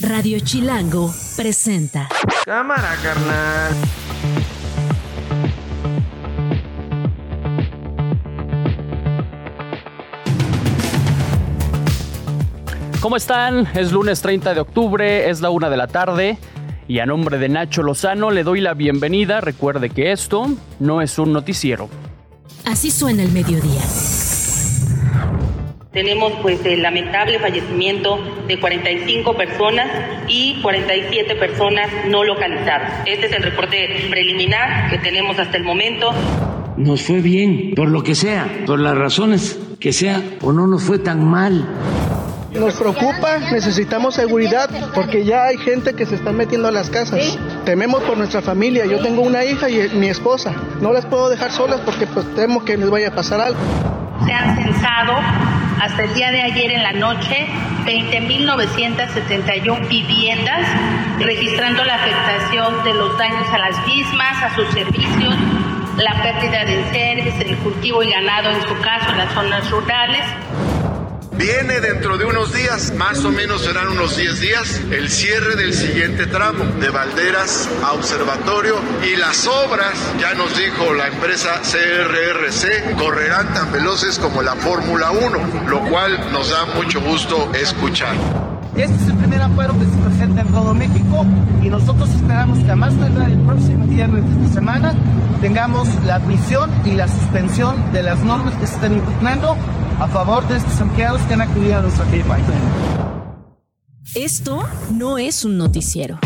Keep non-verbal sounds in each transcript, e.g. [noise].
Radio Chilango presenta. Cámara, carnal. ¿Cómo están? Es lunes 30 de octubre, es la una de la tarde. Y a nombre de Nacho Lozano le doy la bienvenida. Recuerde que esto no es un noticiero. Así suena el mediodía. Tenemos pues el lamentable fallecimiento de 45 personas y 47 personas no localizadas. Este es el reporte preliminar que tenemos hasta el momento. Nos fue bien, por lo que sea, por las razones que sea, o no nos fue tan mal. Nos preocupa, necesitamos seguridad porque ya hay gente que se está metiendo a las casas. Tememos por nuestra familia. Yo tengo una hija y mi esposa. No las puedo dejar solas porque pues temo que les vaya a pasar algo. Se han censado hasta el día de ayer en la noche 20.971 viviendas, registrando la afectación de los daños a las mismas, a sus servicios, la pérdida de enseres, el cultivo y ganado en su caso en las zonas rurales. Viene dentro de unos días, más o menos serán unos 10 días, el cierre del siguiente tramo de Valderas a Observatorio y las obras, ya nos dijo la empresa CRRC, correrán tan veloces como la Fórmula 1, lo cual nos da mucho gusto escuchar. Este primer amparo que se presenta en todo México y nosotros esperamos que a más tardar el próximo viernes de esta semana tengamos la admisión y la suspensión de las normas que se están impugnando a favor de estos empleados que han acudido a nuestra país. Esto no es un noticiero.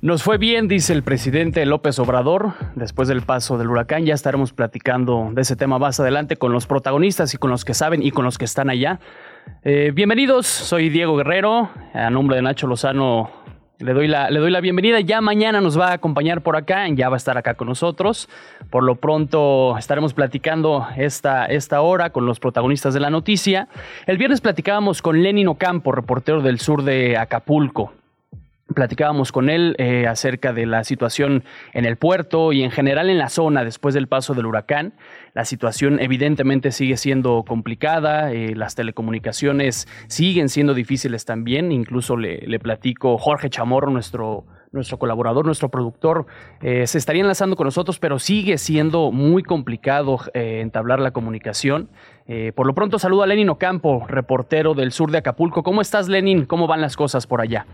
Nos fue bien, dice el presidente López Obrador, después del paso del huracán. Ya estaremos platicando de ese tema más adelante con los protagonistas y con los que saben y con los que están allá. Eh, bienvenidos, soy Diego Guerrero, a nombre de Nacho Lozano le doy, la, le doy la bienvenida. Ya mañana nos va a acompañar por acá, ya va a estar acá con nosotros. Por lo pronto estaremos platicando esta, esta hora con los protagonistas de la noticia. El viernes platicábamos con Lenin Ocampo, reportero del sur de Acapulco. Platicábamos con él eh, acerca de la situación en el puerto y en general en la zona después del paso del huracán. La situación evidentemente sigue siendo complicada, eh, las telecomunicaciones siguen siendo difíciles también, incluso le, le platico Jorge Chamorro, nuestro, nuestro colaborador, nuestro productor, eh, se estaría enlazando con nosotros, pero sigue siendo muy complicado eh, entablar la comunicación. Eh, por lo pronto saludo a Lenin Ocampo, reportero del sur de Acapulco. ¿Cómo estás, Lenin? ¿Cómo van las cosas por allá?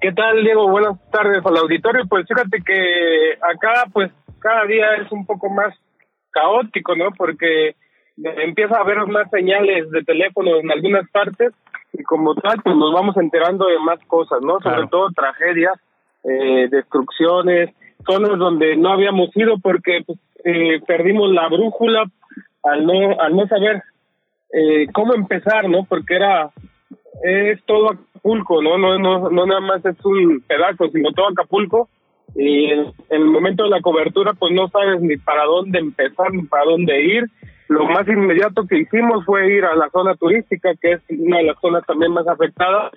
¿Qué tal, Diego? Buenas tardes al auditorio. Pues fíjate que acá, pues cada día es un poco más caótico, ¿no? Porque empieza a haber más señales de teléfono en algunas partes y como tal, pues nos vamos enterando de más cosas, ¿no? Sobre todo tragedias, eh, destrucciones, zonas donde no habíamos ido porque pues, eh, perdimos la brújula al no al no saber eh, cómo empezar, ¿no? Porque era es todo Acapulco, ¿no? No, no, no nada más es un pedazo, sino todo Acapulco. Y en, el momento de la cobertura, pues no sabes ni para dónde empezar, ni para dónde ir. Lo más inmediato que hicimos fue ir a la zona turística, que es una de las zonas también más afectadas,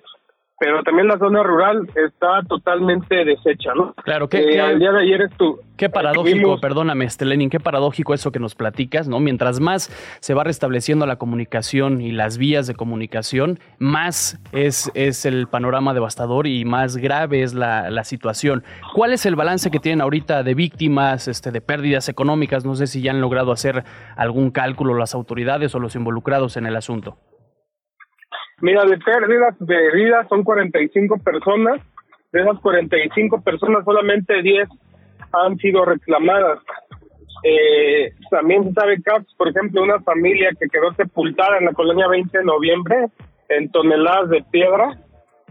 pero también la zona rural está totalmente deshecha, ¿no? Claro, que eh, al día de ayer estuvo. Qué paradójico, perdóname, este Lenin, qué paradójico eso que nos platicas, ¿no? Mientras más se va restableciendo la comunicación y las vías de comunicación, más es, es el panorama devastador y más grave es la, la situación. ¿Cuál es el balance que tienen ahorita de víctimas, este, de pérdidas económicas? No sé si ya han logrado hacer algún cálculo las autoridades o los involucrados en el asunto. Mira, de pérdidas de vidas son 45 personas. De esas 45 personas, solamente 10 han sido reclamadas. Eh, también se sabe casos, por ejemplo, una familia que quedó sepultada en la colonia 20 de noviembre en toneladas de piedra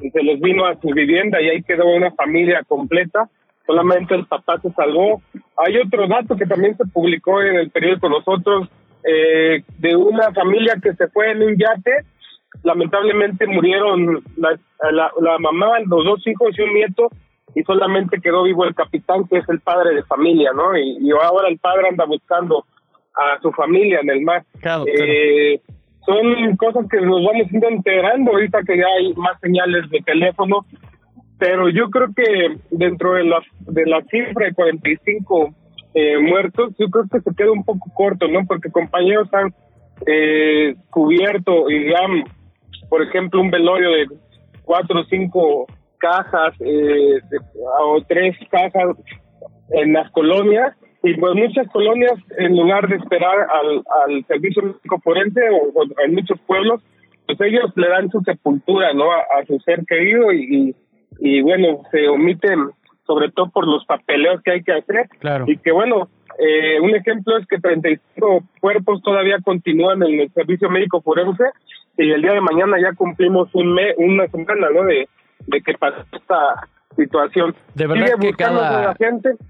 y se les vino a su vivienda y ahí quedó una familia completa. Solamente el papá se salvó. Hay otro dato que también se publicó en el periódico Nosotros eh, de una familia que se fue en un yate lamentablemente murieron la, la, la, mamá, los dos hijos y un nieto, y solamente quedó vivo el capitán, que es el padre de familia, ¿no? Y, y ahora el padre anda buscando a su familia en el mar. Claro, eh, son cosas que nos vamos ir enterando ahorita que ya hay más señales de teléfono, pero yo creo que dentro de la, de la cifra de 45 eh, muertos, yo creo que se queda un poco corto, ¿no? Porque compañeros han eh, cubierto y han por ejemplo, un velorio de cuatro o cinco cajas eh, o tres cajas en las colonias y pues muchas colonias en lugar de esperar al, al servicio médico forense o, en muchos pueblos pues ellos le dan su sepultura no a, su ser querido y, y, bueno se omiten sobre todo por los papeleos que hay que hacer. Y que bueno eh, un ejemplo es que 35 cuerpos todavía continúan en el servicio médico forense y el día de mañana ya cumplimos un mes, una semana, ¿no? De, de que pasó esta situación. De verdad que cada,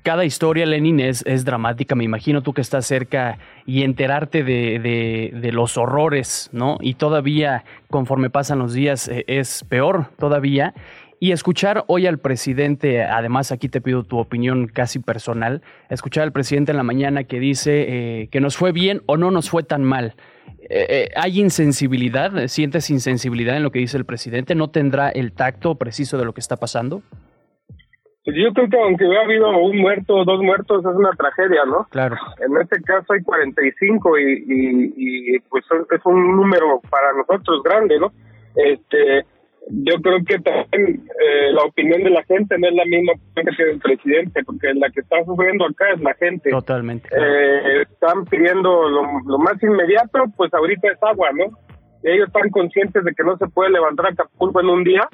cada historia, Lenin, es, es dramática. Me imagino tú que estás cerca y enterarte de, de, de los horrores, ¿no? Y todavía, conforme pasan los días, eh, es peor todavía. Y escuchar hoy al presidente, además aquí te pido tu opinión casi personal, escuchar al presidente en la mañana que dice eh, que nos fue bien o no nos fue tan mal. Eh, eh, ¿Hay insensibilidad? ¿Sientes insensibilidad en lo que dice el presidente? ¿No tendrá el tacto preciso de lo que está pasando? Pues yo creo que aunque hubiera habido un muerto o dos muertos es una tragedia, ¿no? Claro. En este caso hay 45 y, y, y pues es un número para nosotros grande, ¿no? Este, yo creo que también eh, la opinión de la gente no es la misma que tiene el presidente, porque la que está sufriendo acá es la gente. Totalmente. Eh, están pidiendo lo, más inmediato, pues ahorita es agua, ¿no? ellos están conscientes de que no se puede levantar Acapulco en un día,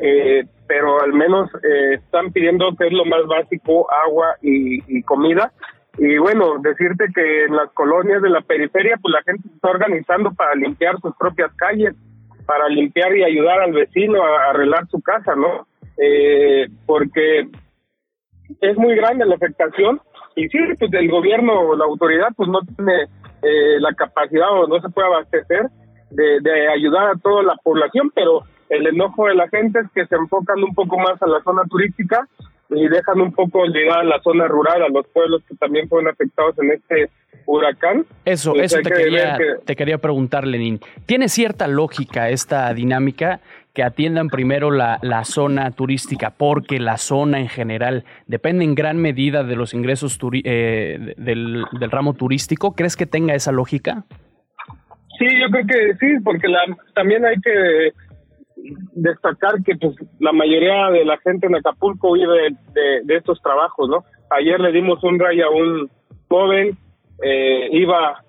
eh, pero al menos están pidiendo que es lo más básico, agua y, comida. Y bueno, decirte que en las colonias de la periferia, pues la gente se está organizando para limpiar sus propias calles para limpiar y ayudar al vecino a arreglar su casa, ¿no? Eh, porque es muy grande la afectación y sí, pues el gobierno o la autoridad pues no tiene eh, la capacidad o no se puede abastecer de, de ayudar a toda la población, pero el enojo de la gente es que se enfocan un poco más a la zona turística y dejan un poco llegar a la zona rural, a los pueblos que también fueron afectados en este huracán. Eso, pues eso te quería, te quería preguntar, Lenín. ¿Tiene cierta lógica esta dinámica que atiendan primero la, la, zona turística, porque la zona en general depende en gran medida de los ingresos eh, del, del, ramo turístico? ¿Crees que tenga esa lógica? Sí, yo creo que sí, porque la, también hay que destacar que pues la mayoría de la gente en Acapulco vive de, estos trabajos, ¿no? Ayer le dimos un rayo a un joven eh, iba,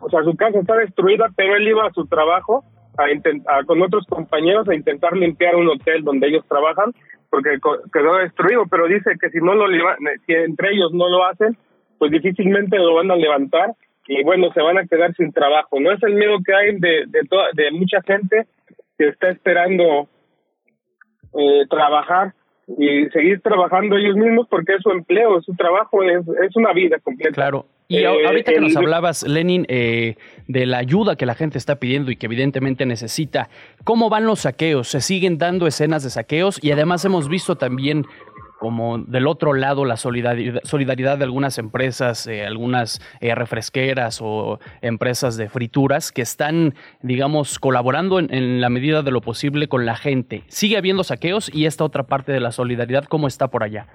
o sea, su casa está destruida, pero él iba a su trabajo a, con otros compañeros a intentar limpiar un hotel donde ellos trabajan porque quedó destruido, pero dice que si no lo si entre ellos no lo hacen, pues difícilmente lo van a levantar y bueno, se van a quedar sin trabajo. No es el miedo que hay de de, toda, de mucha gente que está esperando eh, trabajar y seguir trabajando ellos mismos porque es su empleo, es su trabajo, es, es una vida completa. Claro. Y eh, ahorita que nos hablabas, Lenin, eh, de la ayuda que la gente está pidiendo y que evidentemente necesita, ¿cómo van los saqueos? ¿Se siguen dando escenas de saqueos? Y además hemos visto también como del otro lado la solidaridad, de algunas empresas, eh, algunas refresqueras o empresas de frituras que están, digamos, colaborando en, en, la medida de lo posible con la gente. ¿Sigue habiendo saqueos y esta otra parte de la solidaridad, cómo está por allá?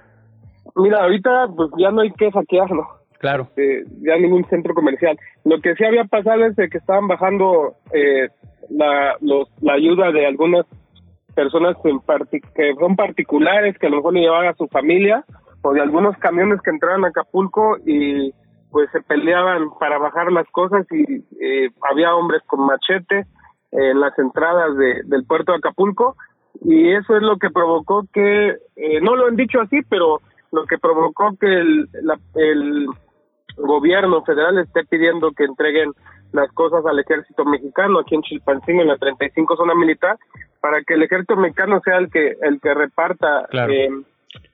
Mira, ahorita pues ya no hay que saquearlo Claro. Eh, ya ningún centro comercial. Lo que sí había pasado es de que estaban bajando eh, la, los, la ayuda de algunas personas que son particulares, que a lo mejor le llevaban a su familia, o de algunos camiones que entraban a Acapulco y pues se peleaban para bajar las cosas y eh, había hombres con machete en las entradas de, del puerto de Acapulco. Y eso es lo que provocó que, eh, no lo han dicho así, pero lo que provocó que el, el gobierno federal esté pidiendo que entreguen las cosas al ejército mexicano aquí en Chilpancingo en la 35 zona militar para que el ejército mexicano sea el que el que reparta eh,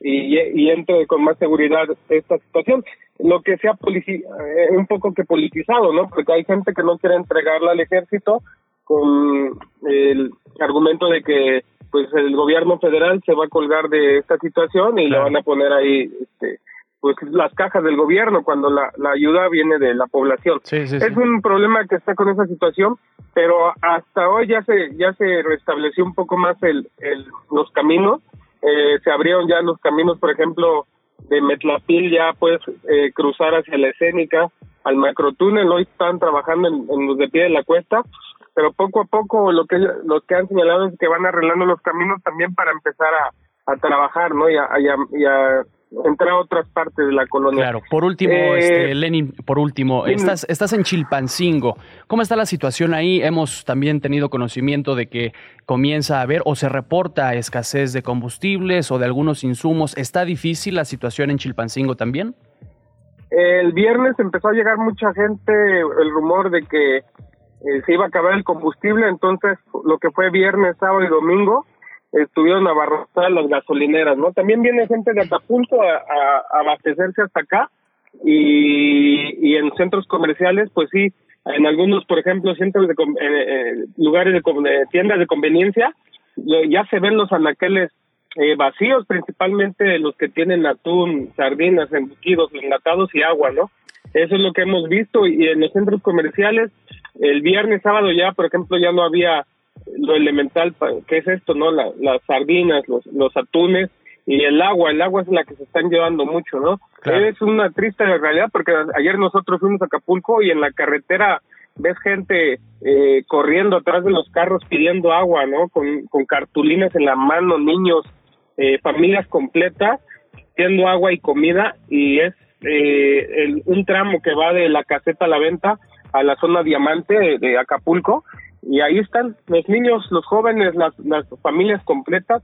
y, y, entre con más seguridad esta situación. Lo que sea eh, un poco que politizado no porque hay gente que no quiere entregarla al ejército con el argumento de que pues el gobierno federal se va a colgar de esta situación y le van a poner ahí este pues las cajas del gobierno cuando la, la ayuda viene de la población. es un problema que está con esa situación, pero hasta hoy ya se ya se restableció un poco más el, el los caminos, eh, se abrieron ya los caminos, por ejemplo, de Metlapil ya puedes eh, cruzar hacia la escénica, al macrotúnel, hoy están trabajando en, en los de pie de la cuesta pero poco a poco lo que lo que han señalado es que van arreglando los caminos también para empezar a, a trabajar, ¿no? Y a, y a, entrar a otras partes de la colonia. Claro, por último, Eh, este, Lenin, por último, estás, estás en Chilpancingo. ¿Cómo está la situación ahí? Hemos también tenido conocimiento de que comienza a haber o se reporta escasez de combustibles o de algunos insumos. ¿Está difícil la situación en Chilpancingo también? El viernes empezó a llegar mucha gente el rumor de que eh, se iba a acabar el combustible, entonces lo que fue viernes, sábado y domingo estuvieron abarrotadas las gasolineras, ¿no? También viene gente de Acapulco a, a- a abastecerse hasta acá y, y en centros comerciales, pues sí, en algunos, por ejemplo, centros de eh, eh, lugares de, de tiendas de conveniencia, ya se ven los anaqueles eh, vacíos, principalmente los que tienen atún, sardinas, embutidos, enlatados y agua, ¿no? Eso es lo que hemos visto y en los centros comerciales, el viernes, sábado ya, por ejemplo, ya no había lo elemental, que es esto, ¿no? La- las sardinas, los, los atunes y el agua, el agua es la que se están llevando mucho, ¿no? Es una triste realidad porque ayer nosotros fuimos a Acapulco y en la carretera ves gente eh, corriendo atrás de los carros pidiendo agua, ¿no? Con, con cartulinas en la mano, niños, eh, familias completas pidiendo agua y comida y es eh, el- un tramo que va de la caseta a la venta a la zona diamante de, de Acapulco y ahí están los niños, los jóvenes, las, las familias completas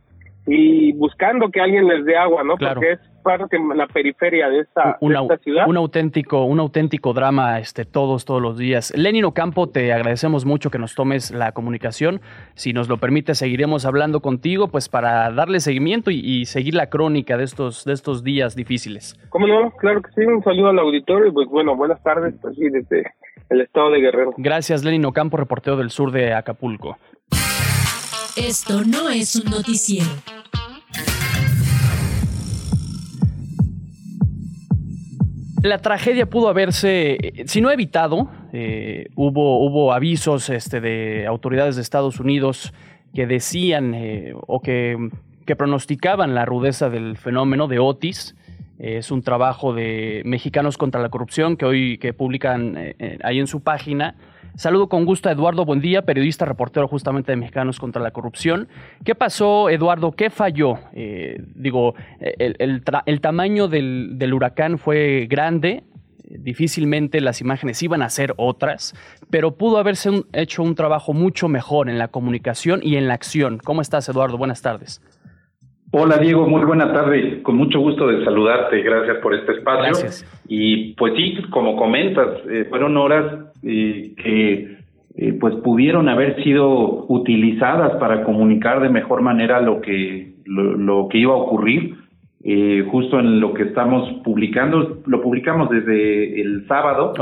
y buscando que alguien les dé agua, ¿no? Claro. Porque es parte de la periferia de esta, de un, esta ciudad. un auténtico, un auténtico drama este, todos, todos los días. Lenin Ocampo, te agradecemos mucho que nos tomes la comunicación. Si nos lo permite, seguiremos hablando contigo, pues para darle seguimiento y, y seguir la crónica de estos, de estos días difíciles. ¿Cómo no? Claro que sí, un saludo al auditorio y pues bueno, buenas tardes, pues sí, desde el estado de Guerrero. Gracias, Lenin Ocampo, reportero del sur de Acapulco. Esto no es un noticiero. La tragedia pudo haberse, eh, si no evitado, eh, hubo, hubo avisos este, de autoridades de Estados Unidos que decían eh, o que, que pronosticaban la rudeza del fenómeno de Otis. Eh, es un trabajo de Mexicanos contra la Corrupción que hoy que publican ahí en su página. Saludo con gusto a Eduardo Buendía, periodista, reportero justamente de Mexicanos contra la Corrupción. ¿Qué pasó, Eduardo? ¿Qué falló? Eh, digo, el, tamaño del, huracán fue grande, difícilmente las imágenes iban a ser otras, pero pudo haberse hecho un trabajo mucho mejor en la comunicación y en la acción. ¿Cómo estás, Eduardo? Buenas tardes. Hola Diego, muy buena tarde. Con mucho gusto de saludarte. Gracias por este espacio. Gracias. Y pues sí, como comentas, eh, fueron horas eh, que eh, pues pudieron haber sido utilizadas para comunicar de mejor manera lo que lo, lo que iba a ocurrir. Eh, justo en lo que estamos publicando, lo publicamos desde el sábado.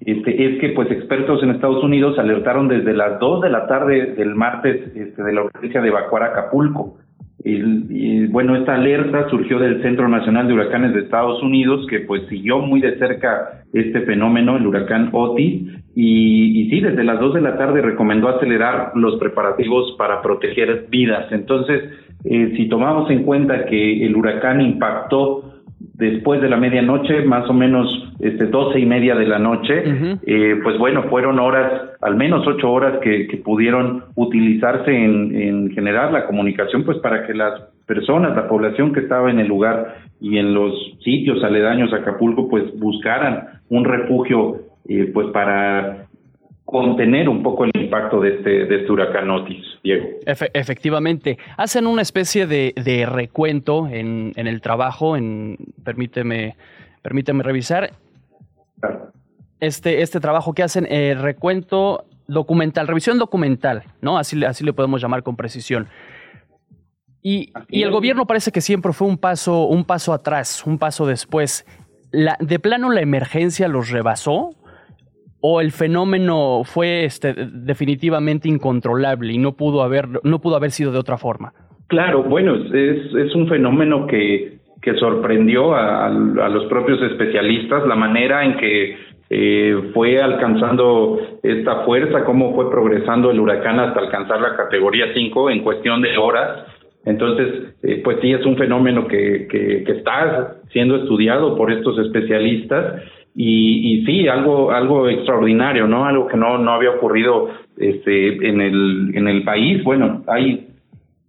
Este, es que pues expertos en Estados Unidos alertaron desde las 2 de la tarde del martes este, de la urgencia de evacuar Acapulco. Y, bueno, esta alerta surgió del Centro Nacional de Huracanes de Estados Unidos, que pues siguió muy de cerca este fenómeno, el huracán Otis, y, y sí, desde las 2 de la tarde recomendó acelerar los preparativos para proteger vidas. Entonces, eh, si tomamos en cuenta que el huracán impactó después de la medianoche, más o menos este, doce y media de la noche, eh, pues bueno, fueron horas, al menos ocho horas que, que pudieron utilizarse en, en generar la comunicación, pues para que las personas, la población que estaba en el lugar y en los sitios aledaños a Acapulco, pues buscaran un refugio, eh, pues para contener un poco el impacto de este, de este huracán Otis, Diego. Efe- efectivamente, hacen una especie de, de recuento en, en el trabajo, en, permíteme, permíteme revisar. Este, este trabajo que hacen, eh, recuento documental, revisión documental, ¿no? Así, le- así le podemos llamar con precisión. Y, y el gobierno parece que siempre fue un paso, un paso atrás, un paso después. La, ¿De plano la emergencia los rebasó? ¿O el fenómeno fue este, definitivamente incontrolable y no pudo haber, no pudo haber sido de otra forma? Claro, bueno, es, es un fenómeno que, sorprendió a, a los propios especialistas, la manera en que eh, fue alcanzando esta fuerza, cómo fue progresando el huracán hasta alcanzar la categoría 5 en cuestión de horas. Entonces, eh, pues sí, es un fenómeno que, que, que está siendo estudiado por estos especialistas y, y sí, algo, algo extraordinario, ¿no? Algo que no, no había ocurrido este, en, el, en el país. Bueno, hay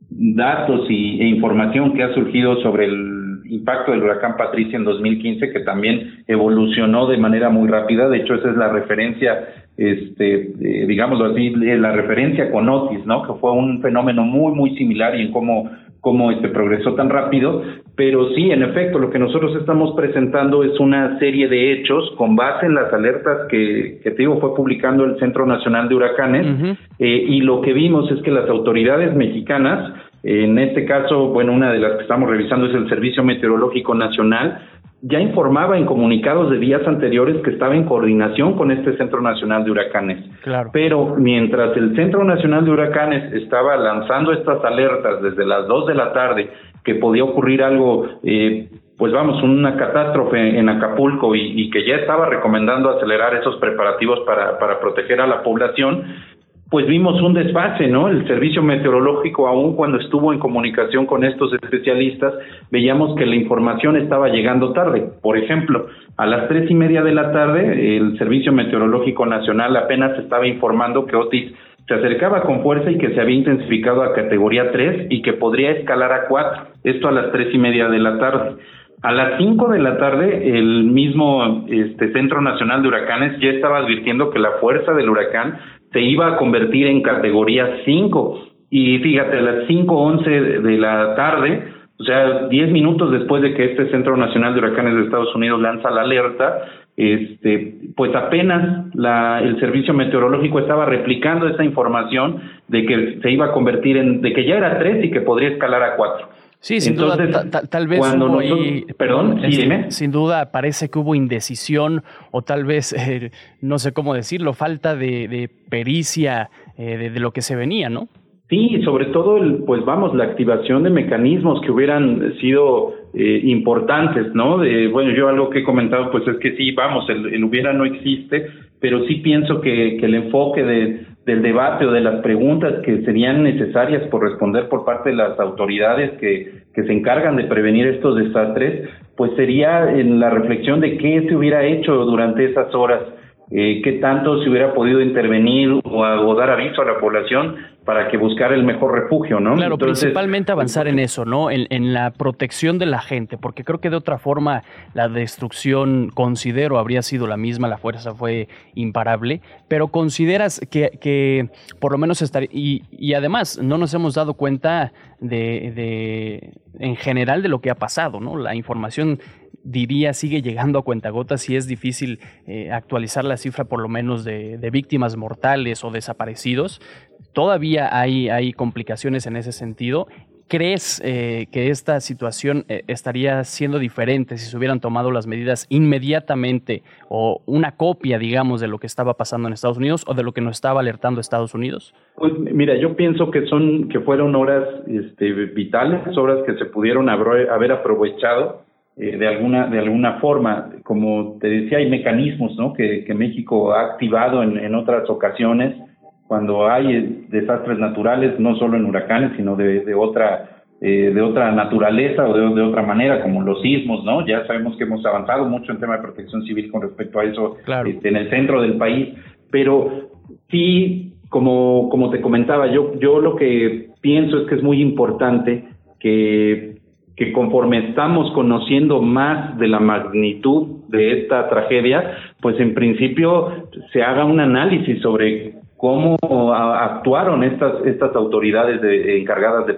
datos y, e información que ha surgido sobre el impacto del huracán Patricia en 2015 que también evolucionó de manera muy rápida. De hecho, esa es la referencia, este, eh, digámoslo así, la referencia con Otis, ¿no? Que fue un fenómeno muy, muy similar y en cómo cómo este progresó tan rápido, pero sí, en efecto, lo que nosotros estamos presentando es una serie de hechos con base en las alertas que, que te digo fue publicando el Centro Nacional de Huracanes eh, y lo que vimos es que las autoridades mexicanas en este caso, bueno, una de las que estamos revisando es el Servicio Meteorológico Nacional. Ya informaba en comunicados de días anteriores que estaba en coordinación con este Centro Nacional de Huracanes. Claro. Pero mientras el Centro Nacional de Huracanes estaba lanzando estas alertas desde las 2 de la tarde, que podía ocurrir algo, eh, pues vamos, una catástrofe en Acapulco y, y, que ya estaba recomendando acelerar esos preparativos para, para proteger a la población, pues vimos un desfase, ¿no? El servicio meteorológico, aún cuando estuvo en comunicación con estos especialistas, veíamos que la información estaba llegando tarde. Por ejemplo, a las tres y media de la tarde, el Servicio Meteorológico Nacional apenas estaba informando que Otis se acercaba con fuerza y que se había intensificado a categoría 3 y que podría escalar a 4. Esto a las tres y media de la tarde. A las 5 de la tarde, el mismo este, Centro Nacional de Huracanes ya estaba advirtiendo que la fuerza del huracán se iba a convertir en categoría 5. Y fíjate, a las 5.11 de la tarde, o sea, 10 minutos después de que este Centro Nacional de Huracanes de Estados Unidos lanza la alerta, este, pues apenas la, el servicio meteorológico estaba replicando esa información de que se iba a convertir en, de que ya era 3 y que podría escalar a 4. Sí, sin duda, tal vez cuando perdón, sin duda parece que hubo indecisión o tal vez, [laughs] eh, no sé cómo decirlo, falta de, pericia eh, de, lo que se venía, ¿no? Sí, sobre todo, el, pues vamos, la activación de mecanismos que hubieran sido eh, importantes, ¿no? De, bueno, yo algo que he comentado, pues es que sí, vamos, el, hubiera no existe, pero sí pienso que, que el enfoque de, del debate o de las preguntas que serían necesarias por responder por parte de las autoridades que, que se encargan de prevenir estos desastres, pues sería en la reflexión de qué se hubiera hecho durante esas horas eh, qué tanto se hubiera podido intervenir o, dar aviso a la población para que buscara el mejor refugio, ¿no? Claro, principalmente avanzar en eso, ¿no? En, en, la protección de la gente, porque creo que de otra forma la destrucción, considero, habría sido la misma, la fuerza fue imparable, pero consideras que, que por lo menos estaría, y, y además no nos hemos dado cuenta de, de, en general de lo que ha pasado, ¿no? La información diría sigue llegando a cuentagotas y es difícil eh, actualizar la cifra por lo menos de, víctimas mortales o desaparecidos. Todavía hay, hay complicaciones en ese sentido. ¿Crees eh, que esta situación eh, estaría siendo diferente si se hubieran tomado las medidas inmediatamente o una copia, digamos, de lo que estaba pasando en Estados Unidos o de lo que nos estaba alertando Estados Unidos? Pues mira, yo pienso que son que fueron horas este, vitales, horas que se pudieron haber aprovechado eh, de alguna de alguna forma como te decía hay mecanismos ¿no? que, que México ha activado en, en otras ocasiones cuando hay desastres naturales no solo en huracanes sino de, de otra eh, de otra naturaleza o de, de, otra manera como los sismos no ya sabemos que hemos avanzado mucho en tema de protección civil con respecto a eso este, en el centro del país pero sí como como te comentaba yo yo lo que pienso es que es muy importante que que conforme estamos conociendo más de la magnitud de esta tragedia, pues en principio se haga un análisis sobre cómo actuaron estas estas autoridades encargadas de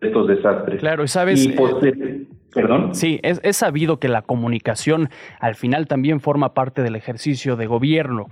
estos desastres. Claro, y sabes. Pues, eh, Perdón. Sí, es, es sabido que la comunicación al final también forma parte del ejercicio de gobierno.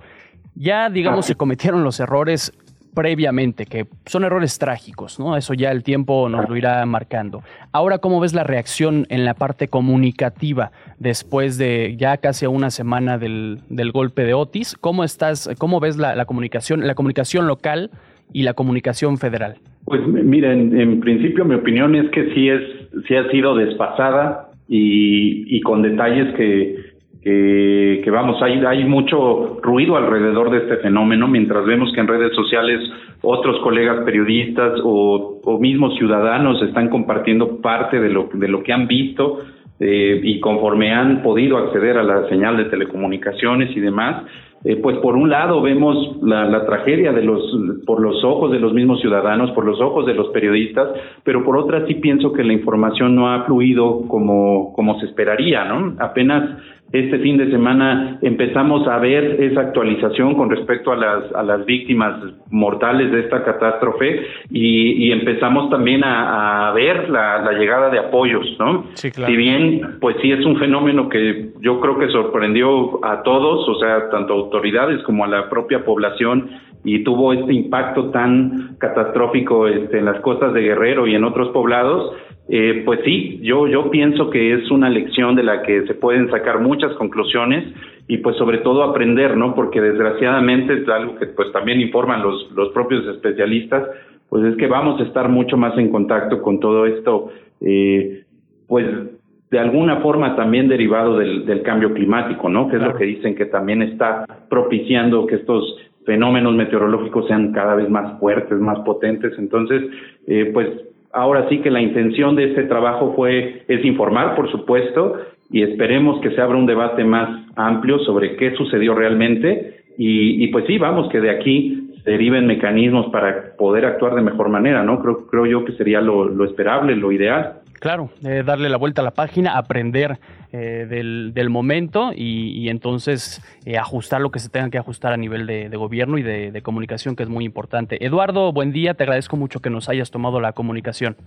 Ya, digamos, se cometieron los errores previamente, que son errores trágicos, ¿no? Eso ya el tiempo nos lo irá marcando. Ahora, ¿cómo ves la reacción en la parte comunicativa después de ya casi una semana del, del golpe de Otis? ¿Cómo estás, cómo ves la, comunicación, la comunicación local y la comunicación federal? Pues mira, en, en, principio mi opinión es que sí es, sí ha sido desfasada y, y con detalles que que, vamos, hay, mucho ruido alrededor de este fenómeno, mientras vemos que en redes sociales otros colegas periodistas o, mismos ciudadanos están compartiendo parte de lo, de lo que han visto eh, y conforme han podido acceder a la señal de telecomunicaciones y demás, eh, pues por un lado vemos la, la, tragedia de los, por los ojos de los mismos ciudadanos, por los ojos de los periodistas, pero por otra sí pienso que la información no ha fluido como, como se esperaría, ¿no? Apenas este fin de semana empezamos a ver esa actualización con respecto a las, a las víctimas mortales de esta catástrofe y, y empezamos también a, a ver la, la, llegada de apoyos, ¿no? Sí, claro. Si bien, pues sí es un fenómeno que yo creo que sorprendió a todos, o sea, tanto autoridades como a la propia población y tuvo este impacto tan catastrófico este, en las costas de Guerrero y en otros poblados, eh, pues sí, yo, yo pienso que es una lección de la que se pueden sacar muchas conclusiones y pues sobre todo aprender, ¿no? Porque desgraciadamente es algo que pues también informan los, los propios especialistas, pues es que vamos a estar mucho más en contacto con todo esto, eh, pues de alguna forma también derivado del, del cambio climático, ¿no? Que es lo que dicen que también está propiciando que estos fenómenos meteorológicos sean cada vez más fuertes, más potentes. Entonces, eh, pues ahora sí que la intención de este trabajo fue es informar, por supuesto, y esperemos que se abra un debate más amplio sobre qué sucedió realmente y, y pues sí, vamos que de aquí deriven mecanismos para poder actuar de mejor manera, ¿no? Creo, creo yo que sería lo, lo esperable, lo ideal. Claro, eh, darle la vuelta a la página, aprender eh, del, del, momento y, y entonces eh, ajustar lo que se tenga que ajustar a nivel de, de gobierno y de, de, comunicación, que es muy importante. Eduardo, buen día, te agradezco mucho que nos hayas tomado la comunicación.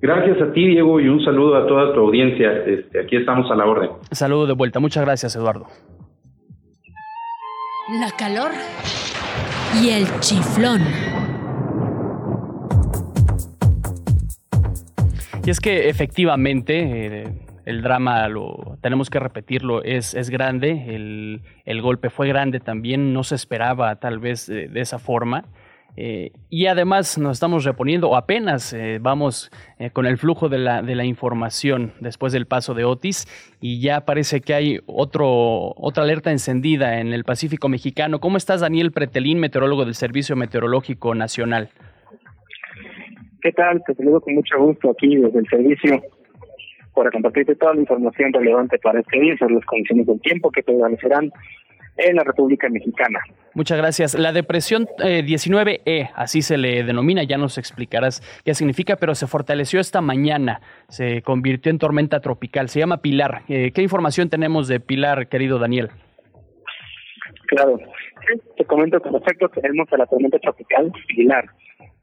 Gracias a ti, Diego, y un saludo a toda tu audiencia. Este, aquí estamos a la orden. Saludo de vuelta. Muchas gracias, Eduardo. La calor y el chiflón. Y es que efectivamente eh, el drama, lo tenemos que repetirlo, es, es grande, el, el, golpe fue grande también, no se esperaba tal vez de, de esa forma. Eh, y además nos estamos reponiendo, o apenas eh, vamos eh, con el flujo de la, de la, información después del paso de Otis, y ya parece que hay otro, otra alerta encendida en el Pacífico mexicano. ¿Cómo estás, Daniel Pretelín, meteorólogo del Servicio Meteorológico Nacional? ¿Qué tal? Te saludo con mucho gusto aquí desde el servicio para compartirte toda la información relevante para este día sobre las condiciones del tiempo que prevalecerán en la República Mexicana. Muchas gracias. La depresión eh, 19E, así se le denomina, ya nos explicarás qué significa, pero se fortaleció esta mañana, se convirtió en tormenta tropical, se llama Pilar. Eh, ¿Qué información tenemos de Pilar, querido Daniel? Claro, te comento con respecto tenemos a la tormenta tropical Pilar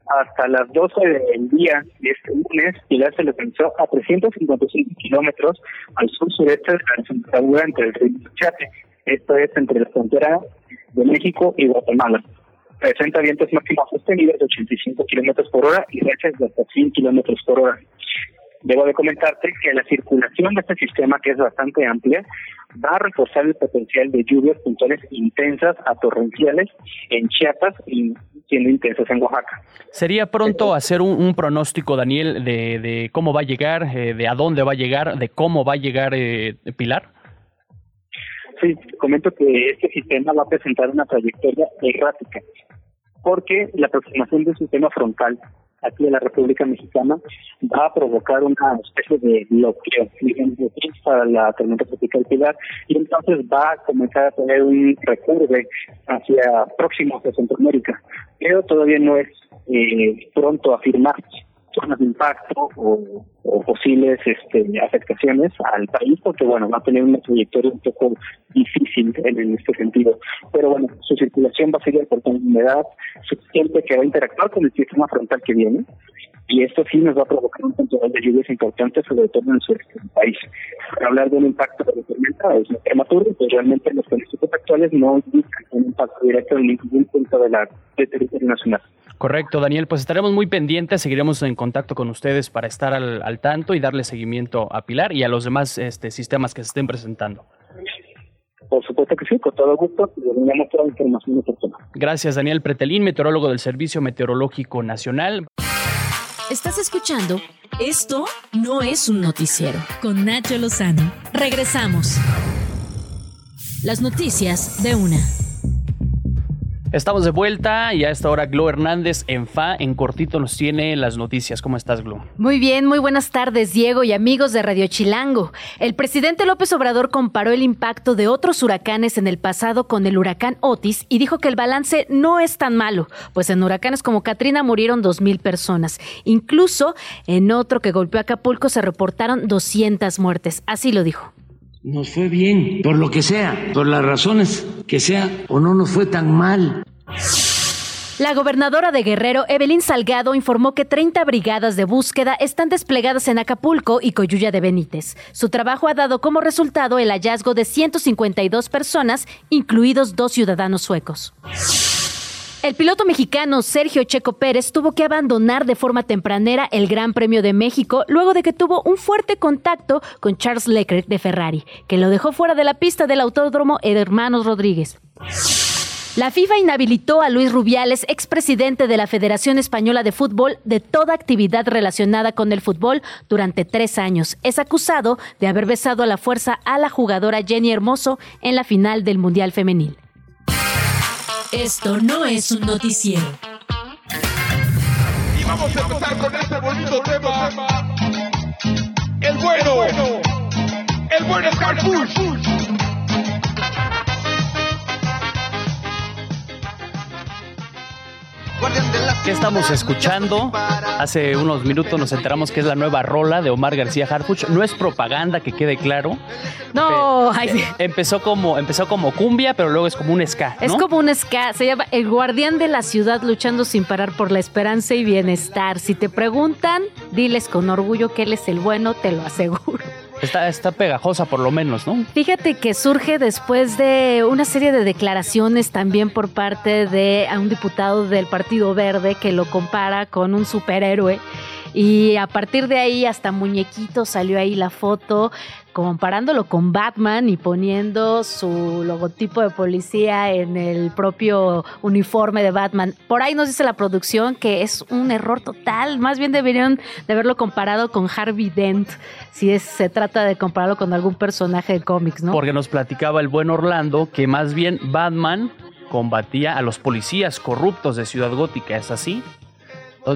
hasta las 12 del día de este lunes, Pilar se localizó a 355 kilómetros al sur-sureste de la desembocadura entre el río Chate, esto es entre la frontera de México y Guatemala. Presenta vientos máximos sostenidos de 85 kilómetros por hora y rachas de hasta 100 kilómetros por hora. Debo de comentarte que la circulación de este sistema, que es bastante amplia, va a reforzar el potencial de lluvias puntuales intensas a torrenciales en Chiapas y siendo intensas en Oaxaca. ¿Sería pronto hacer un, un pronóstico, Daniel, de, de, cómo va a llegar, eh, de a dónde va a llegar, de cómo va a llegar eh, Pilar? Sí, comento que este sistema va a presentar una trayectoria errática, porque la aproximación del sistema frontal aquí en la República Mexicana va a provocar una especie de bloqueo, digamos, para la tormenta tropical Pilar y entonces va a comenzar a tener un recurve hacia próximo hacia Centroamérica, pero todavía no es eh, pronto afirmar zonas de impacto o, o, posibles este, afectaciones al país, porque bueno, va a tener una trayectoria un poco difícil en, en este sentido. Pero bueno, su circulación va a seguir aportando humedad suficiente que va a interactuar con el sistema frontal que viene, y esto sí nos va a provocar un control de lluvias importante, sobre todo en el sureste del país. Para hablar de un impacto de la tormenta es muy prematuro, pues realmente los pronósticos actuales no indican un impacto directo en ningún punto de la de territorio nacional. Correcto, Daniel. Pues estaremos muy pendientes, seguiremos en contacto con ustedes para estar al, al tanto y darle seguimiento a Pilar y a los demás este, sistemas que se estén presentando. Por supuesto que sí, con todo gusto, le brindamos toda la información oportuna. Gracias, Daniel Pretelín, meteorólogo del Servicio Meteorológico Nacional. Estás escuchando Esto no es un noticiero con Nacho Lozano. Regresamos. Las noticias de una. Estamos de vuelta y a esta hora Glo Hernández en FA en cortito nos tiene las noticias. ¿Cómo estás, Glo? Muy bien, muy buenas tardes, Diego y amigos de Radio Chilango. El presidente López Obrador comparó el impacto de otros huracanes en el pasado con el huracán Otis y dijo que el balance no es tan malo, pues en huracanes como Katrina murieron 2.000 personas. Incluso en otro que golpeó Acapulco se reportaron 200 muertes. Así lo dijo nos fue bien, por lo que sea, por las razones que sea, o no nos fue tan mal. La gobernadora de Guerrero, Evelyn Salgado, informó que 30 brigadas de búsqueda están desplegadas en Acapulco y Coyuya de Benítez. Su trabajo ha dado como resultado el hallazgo de 152 personas, incluidos dos ciudadanos suecos. El piloto mexicano Sergio Checo Pérez tuvo que abandonar de forma tempranera el Gran Premio de México luego de que tuvo un fuerte contacto con Charles Leclerc de Ferrari, que lo dejó fuera de la pista del autódromo Hermanos Rodríguez. La FIFA inhabilitó a Luis Rubiales, expresidente de la Federación Española de Fútbol, de toda actividad relacionada con el fútbol durante tres años. Es acusado de haber besado a la fuerza a la jugadora Jenny Hermoso en la final del Mundial Femenil. Esto no es un noticiero. Y vamos a empezar con este bonito tema. El bueno. El bueno es ¿Qué estamos escuchando? Hace unos minutos nos enteramos que es la nueva rola de Omar García Harfuch. No es propaganda, que quede claro. No, empezó como empezó como cumbia, pero luego es como un ska. Es como un ska. Se llama El Guardián de la Ciudad luchando sin parar por la esperanza y bienestar. Si te preguntan, diles con orgullo que él es el bueno, te lo aseguro. Está, está pegajosa por lo menos, ¿no? Fíjate que surge después de una serie de declaraciones también por parte de un diputado del Partido Verde que lo compara con un superhéroe. Y a partir de ahí hasta muñequito salió ahí la foto comparándolo con Batman y poniendo su logotipo de policía en el propio uniforme de Batman. Por ahí nos dice la producción que es un error total. Más bien deberían de haberlo comparado con Harvey Dent, si es, se trata de compararlo con algún personaje de cómics, ¿no? Porque nos platicaba el buen Orlando que más bien Batman combatía a los policías corruptos de Ciudad Gótica, ¿es así?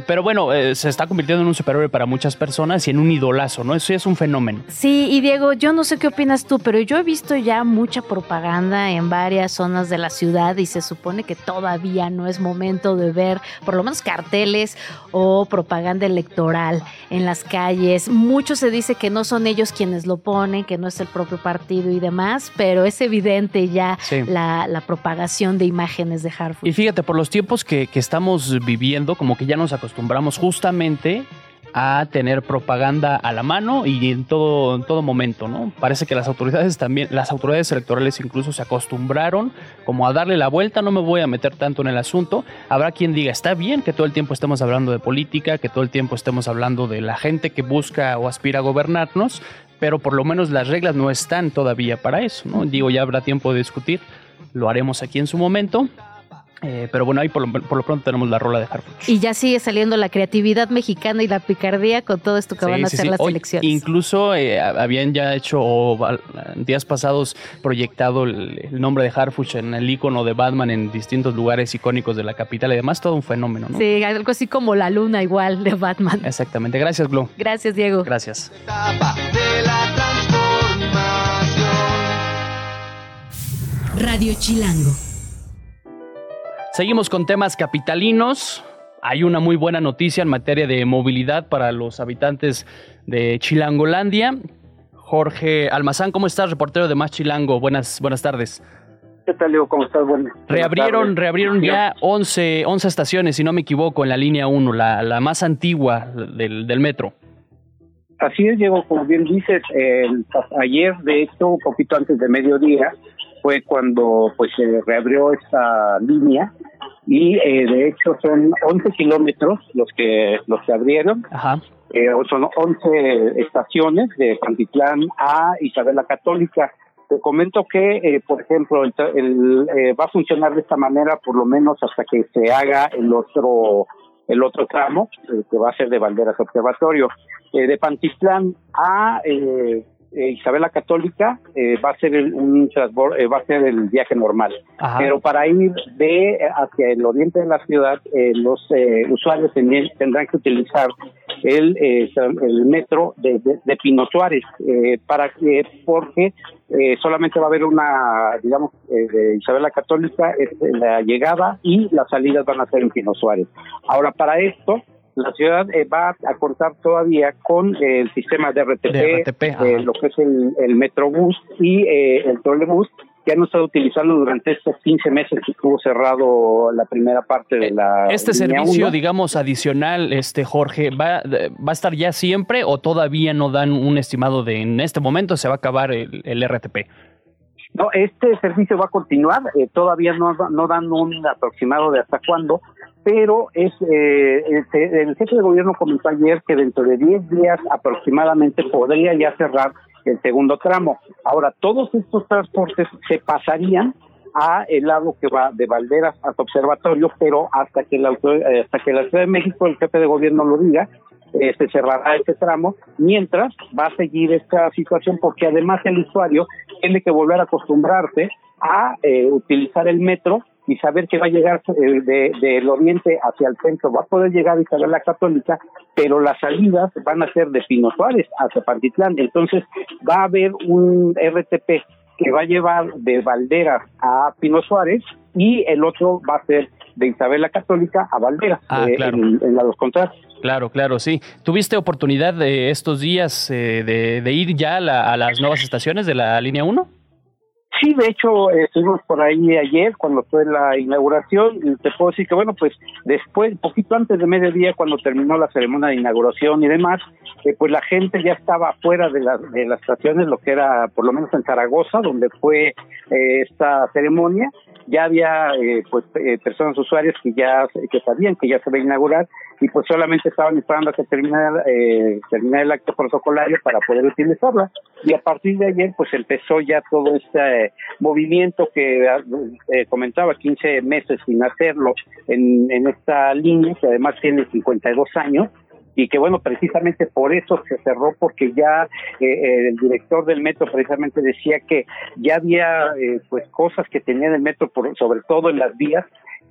Pero bueno, eh, se está convirtiendo en un superhéroe para muchas personas y en un idolazo, ¿no? Eso es un fenómeno. Sí, y Diego, yo no sé qué opinas tú, pero yo he visto ya mucha propaganda en varias zonas de la ciudad y se supone que todavía no es momento de ver por lo menos carteles o propaganda electoral en las calles. Mucho se dice que no son ellos quienes lo ponen, que no es el propio partido y demás, pero es evidente ya la, propagación de imágenes de Hartford. Y fíjate, por los tiempos que, que estamos viviendo, como que ya nos acostumbramos justamente a tener propaganda a la mano y en todo, en todo momento, ¿no? Parece que las autoridades también, las autoridades electorales incluso se acostumbraron como a darle la vuelta, no me voy a meter tanto en el asunto. Habrá quien diga, está bien que todo el tiempo estemos hablando de política, que todo el tiempo estemos hablando de la gente que busca o aspira a gobernarnos, pero por lo menos las reglas no están todavía para eso, ¿no? Digo, ya habrá tiempo de discutir, lo haremos aquí en su momento, eh, pero bueno, ahí por lo, pronto tenemos la rola de Harfuch. Y ya sigue saliendo la creatividad mexicana y la picardía con todo esto que van a hacer las elecciones. Incluso eh, habían ya hecho, o días pasados, proyectado el, nombre de Harfuch en el icono de Batman en distintos lugares icónicos de la capital y además todo un fenómeno, ¿no? Sí, algo así como la luna igual de Batman. Exactamente. Gracias, Glo. Gracias, Diego. Gracias. Radio Chilango. Seguimos con temas capitalinos. Hay una muy buena noticia en materia de movilidad para los habitantes de Chilangolandia. Jorge Almazán, ¿cómo estás? Reportero de Más Chilango. Buenas, buenas tardes. ¿Qué tal, Diego? ¿Cómo estás? Bueno, reabrieron, reabrieron ya 11, 11 estaciones, si no me equivoco, en la línea 1, la, la más antigua del, del metro. Así es, Diego, como bien dices, el, ayer, de hecho, un poquito antes de mediodía, fue cuando pues se reabrió esta línea y eh, de hecho son 11 kilómetros los que los que abrieron. Eh, son 11 estaciones de Pantitlán a Isabel la Católica. Te comento que, eh, por ejemplo, el, va a funcionar de esta manera por lo menos hasta que se haga el otro el otro tramo, que va a ser de Valderas Observatorio. de Pantitlán a eh, Isabel la Católica eh, va a ser el, un eh, va a ser el viaje normal. Ajá. Pero para ir de hacia el oriente de la ciudad, eh, los eh, usuarios tendrían- tendrán que utilizar el, eh, el metro de, de, de Pino Suárez, eh, para que, porque eh, solamente va a haber una, digamos, eh, de Isabel la Católica, es la llegada y las salidas van a ser en Pino Suárez. Ahora, para esto, la ciudad eh, va a cortar todavía con eh, el sistema de RTP, De RTP, eh, lo que es el, el Metrobús y eh, el trolebús, que han estado utilizando durante estos 15 meses que estuvo cerrado la primera parte de la Este línea servicio, digamos, adicional, este Jorge, ¿va, ¿va a estar ya siempre o todavía no dan un estimado de en este momento se va a acabar el, el RTP? No, este servicio va a continuar, eh, todavía no, no dan un aproximado de hasta cuándo, pero es eh, el, jefe de gobierno comentó ayer que dentro de 10 días aproximadamente podría ya cerrar el segundo tramo. Ahora, todos estos transportes se pasarían a el lado que va de Valderas hasta Observatorio, pero hasta que la eh, hasta que la Ciudad de México, el jefe de gobierno lo diga, eh, se cerrará este tramo, mientras va a seguir esta situación, porque además el usuario tiene que volver a acostumbrarse a eh, utilizar el metro y saber que va a llegar eh, de- del oriente hacia el centro, va a poder llegar a Isabel la Católica, pero las salidas van a ser de Pino Suárez hacia Pantitlán, entonces va a haber un RTP que va a llevar de Valderas a Pino Suárez y el otro va a ser de Isabel la Católica a Valderas, Ah, eh, claro. en, en los contrastes. Claro, claro, sí. ¿Tuviste oportunidad de estos días eh, de, de ir ya a, la- a las nuevas estaciones de la línea 1? Sí, de hecho, eh, estuvimos por ahí ayer cuando fue la inauguración y te puedo decir que, bueno, pues después, poquito antes de mediodía, cuando terminó la ceremonia de inauguración y demás, eh, pues la gente ya estaba fuera de, la- de las estaciones, lo que era por lo menos en Zaragoza, donde fue eh, esta ceremonia, ya había eh, pues eh, personas usuarias que ya que sabían que ya se iba a inaugurar y pues solamente estaban esperando a que terminara, terminara el acto protocolario para poder utilizarla. Y a partir de ayer pues empezó ya todo este movimiento que eh, comentaba 15 meses sin hacerlo en, en esta línea que además tiene 52 años y que bueno precisamente por eso se cerró porque ya eh, eh, el director del metro precisamente decía que ya había eh, pues cosas que tenía el metro por, sobre todo en las vías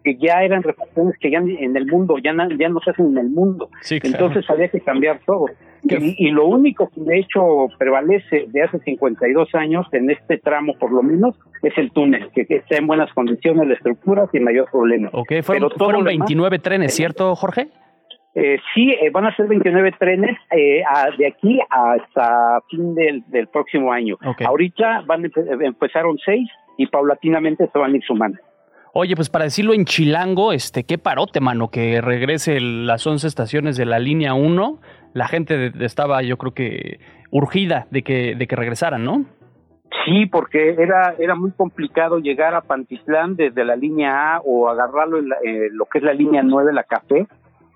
que ya eran refacciones que ya en el mundo ya na- ya no se hacen en el mundo Sí, claro. entonces había que cambiar todo y, y lo único que de hecho prevalece de hace 52 años en este tramo por lo menos es el túnel que, que está en buenas condiciones la estructura sin mayor problema Ok, fueron, Pero fueron lo demás- 29 trenes, ¿cierto, Jorge? eh, sí, eh, van a ser 29 trenes eh, a- de aquí hasta fin del, del próximo año. Ok. Ahorita van empezaron seis y paulatinamente se van a ir sumando. Oye, pues para decirlo en chilango, este, qué parote, mano, que regrese las 11 estaciones de la línea 1. La gente estaba, yo creo que, urgida de que, de que regresaran, ¿no? Sí, porque era era muy complicado llegar a Pantitlán desde la línea A o agarrarlo en la- eh, lo que es la línea 9, la café,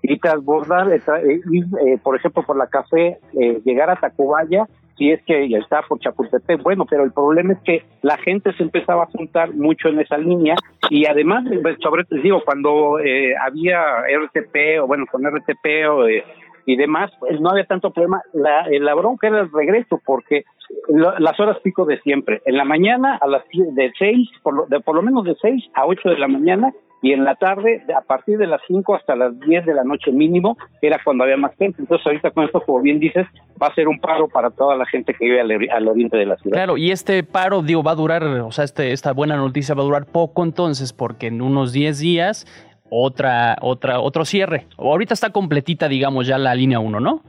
y transbordar, eh, eh, ir, eh, por ejemplo, por la café, eh, llegar a Tacubaya, si es que ya está por Chapultepec. Bueno, pero el problema es que la gente se empezaba a juntar mucho en esa línea y además, pues, sobre digo, cuando eh, había RTP o bueno, con RTP o, eh, y demás, pues no había tanto problema. La, eh, la bronca era el regreso porque lo- las horas pico de siempre. En la mañana a las de 6, por lo, de, por lo menos de 6 a 8 de la mañana y en la tarde de- a partir de las 5 hasta las 10 de la noche mínimo era cuando había más gente. Entonces ahorita con esto, como bien dices, va a ser un paro para toda la gente que vive al oriente de la ciudad. Claro, y este paro, digo, va a durar, o sea, este, esta buena noticia va a durar poco entonces, porque en unos 10 días otra, otra, otro cierre. Ahorita está completita, digamos, ya la línea 1, ¿no?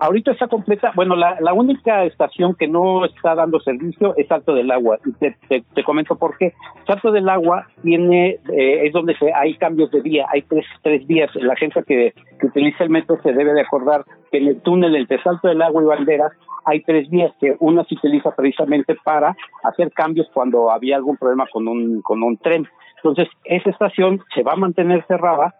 Ahorita está completa. Bueno, la, la única estación que no está dando servicio es Salto del Agua. Te, te, te comento por qué. Salto del Agua tiene, eh, es donde se, hay cambios de vía. Hay tres, tres vías. La gente que, que utiliza el metro se debe de acordar que en el túnel entre Salto del Agua y Banderas hay tres vías que una se utiliza precisamente para hacer cambios cuando había algún problema con un, con un tren. Entonces, esa estación se va a mantener cerrada